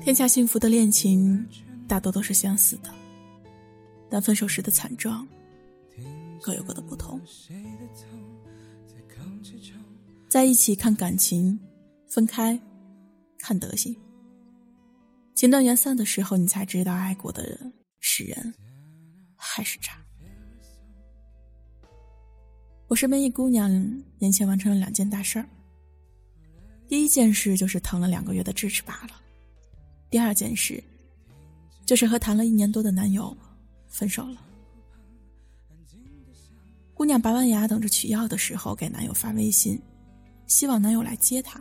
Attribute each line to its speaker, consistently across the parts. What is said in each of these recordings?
Speaker 1: 天下幸福的恋情大多都是相似的，但分手时的惨状各有各的不同。在一起看感情，分开看德行。情断缘散的时候，你才知道爱过的人是人还是渣。我身边一姑娘年前完成了两件大事儿。第一件事就是疼了两个月的智齿拔了，第二件事就是和谈了一年多的男友分手了。姑娘拔完牙等着取药的时候，给男友发微信，希望男友来接她。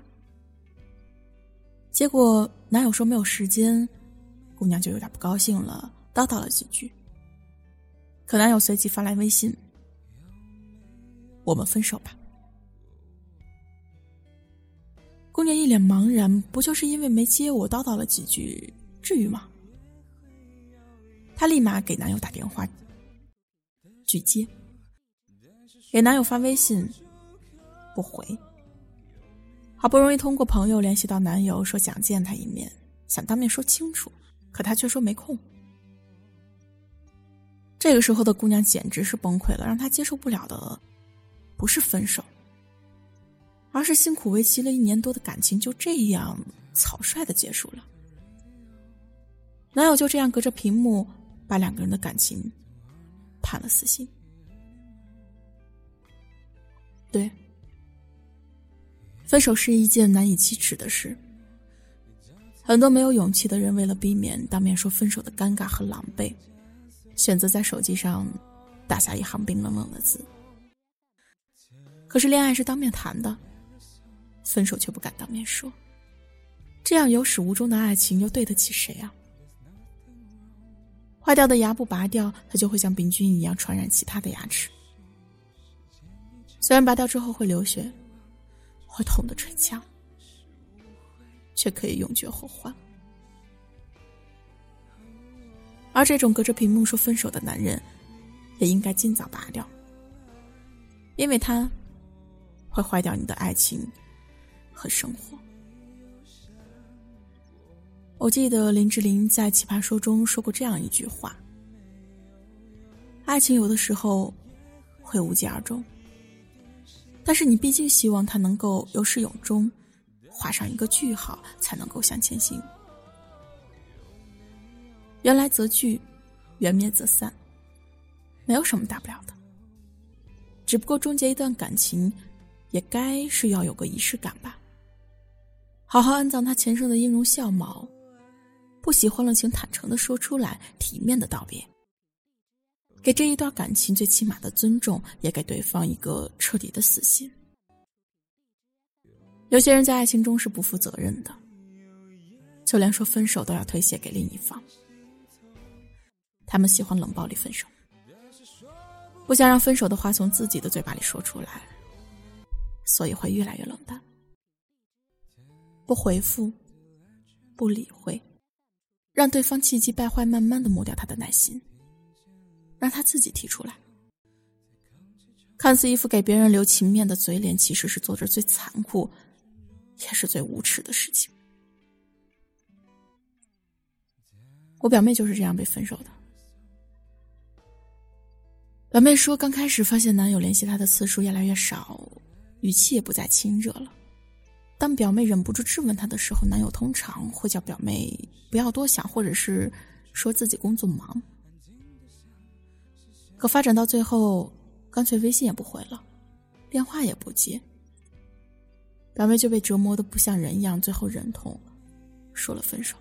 Speaker 1: 结果男友说没有时间，姑娘就有点不高兴了，叨叨了几句。可男友随即发来微信。我们分手吧。姑娘一脸茫然，不就是因为没接我叨叨了几句，至于吗？她立马给男友打电话，拒接。给男友发微信，不回。好不容易通过朋友联系到男友，说想见他一面，想当面说清楚，可他却说没空。这个时候的姑娘简直是崩溃了，让她接受不了的。不是分手，而是辛苦维系了一年多的感情就这样草率的结束了。男友就这样隔着屏幕把两个人的感情判了死刑。对，分手是一件难以启齿的事。很多没有勇气的人，为了避免当面说分手的尴尬和狼狈，选择在手机上打下一行冰冷冷的字。可是恋爱是当面谈的，分手却不敢当面说，这样有始无终的爱情又对得起谁啊？坏掉的牙不拔掉，它就会像病菌一样传染其他的牙齿。虽然拔掉之后会流血，会痛得捶墙，却可以永绝后患。而这种隔着屏幕说分手的男人，也应该尽早拔掉，因为他。会坏掉你的爱情和生活。我记得林志玲在《奇葩说》中说过这样一句话：“爱情有的时候会无疾而终，但是你毕竟希望它能够有始有终，画上一个句号，才能够向前行。缘来则聚，缘灭则散，没有什么大不了的。只不过终结一段感情。”也该是要有个仪式感吧。好好安葬他前生的音容笑貌，不喜欢了，请坦诚的说出来，体面的道别。给这一段感情最起码的尊重，也给对方一个彻底的死心。有些人在爱情中是不负责任的，就连说分手都要推卸给另一方。他们喜欢冷暴力分手，不想让分手的话从自己的嘴巴里说出来。所以会越来越冷淡，不回复，不理会，让对方气急败坏，慢慢的磨掉他的耐心，让他自己提出来。看似一副给别人留情面的嘴脸，其实是做着最残酷，也是最无耻的事情。我表妹就是这样被分手的。表妹说，刚开始发现男友联系她的次数越来越少。语气也不再亲热了。当表妹忍不住质问他的时候，男友通常会叫表妹不要多想，或者是说自己工作忙。可发展到最后，干脆微信也不回了，电话也不接。表妹就被折磨的不像人一样，最后忍痛说了分手。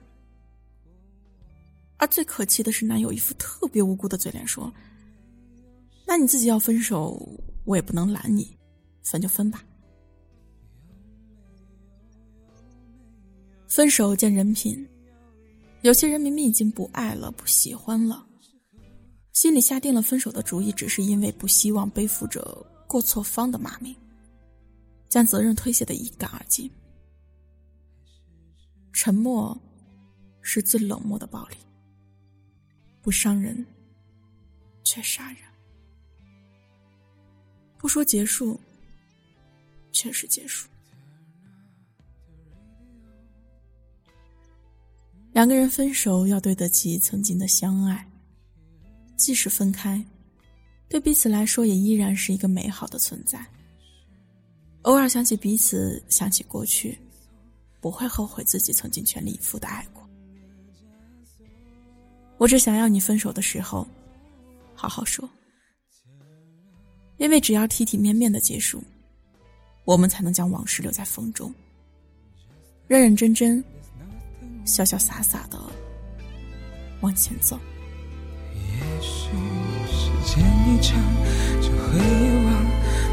Speaker 1: 而最可气的是，男友一副特别无辜的嘴脸说：“那你自己要分手，我也不能拦你。”分就分吧。分手见人品，有些人明明已经不爱了、不喜欢了，心里下定了分手的主意，只是因为不希望背负着过错方的骂名，将责任推卸的一干二净。沉默是最冷漠的暴力，不伤人却杀人。不说结束，确实结束。两个人分手要对得起曾经的相爱，即使分开，对彼此来说也依然是一个美好的存在。偶尔想起彼此，想起过去，不会后悔自己曾经全力以赴的爱过。我只想要你分手的时候，好好说。因为只要体体面面的结束，我们才能将往事留在风中，认认真真、潇潇洒洒的往前走。
Speaker 2: 也许时间一长就会遗忘，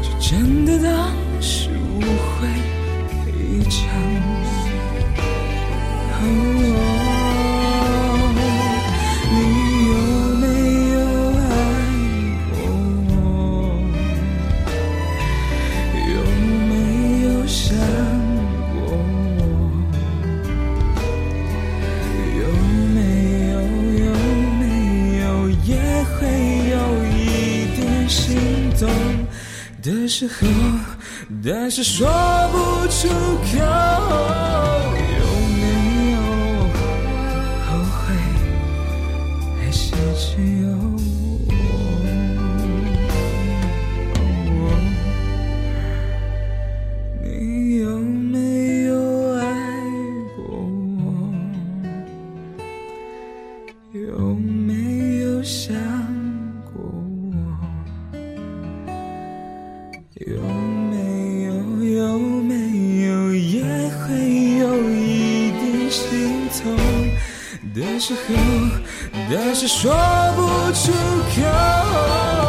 Speaker 2: 就真的当是误会一场。的时候，但是说不出口，有没有后悔，还是只有的时候，但是说不出口。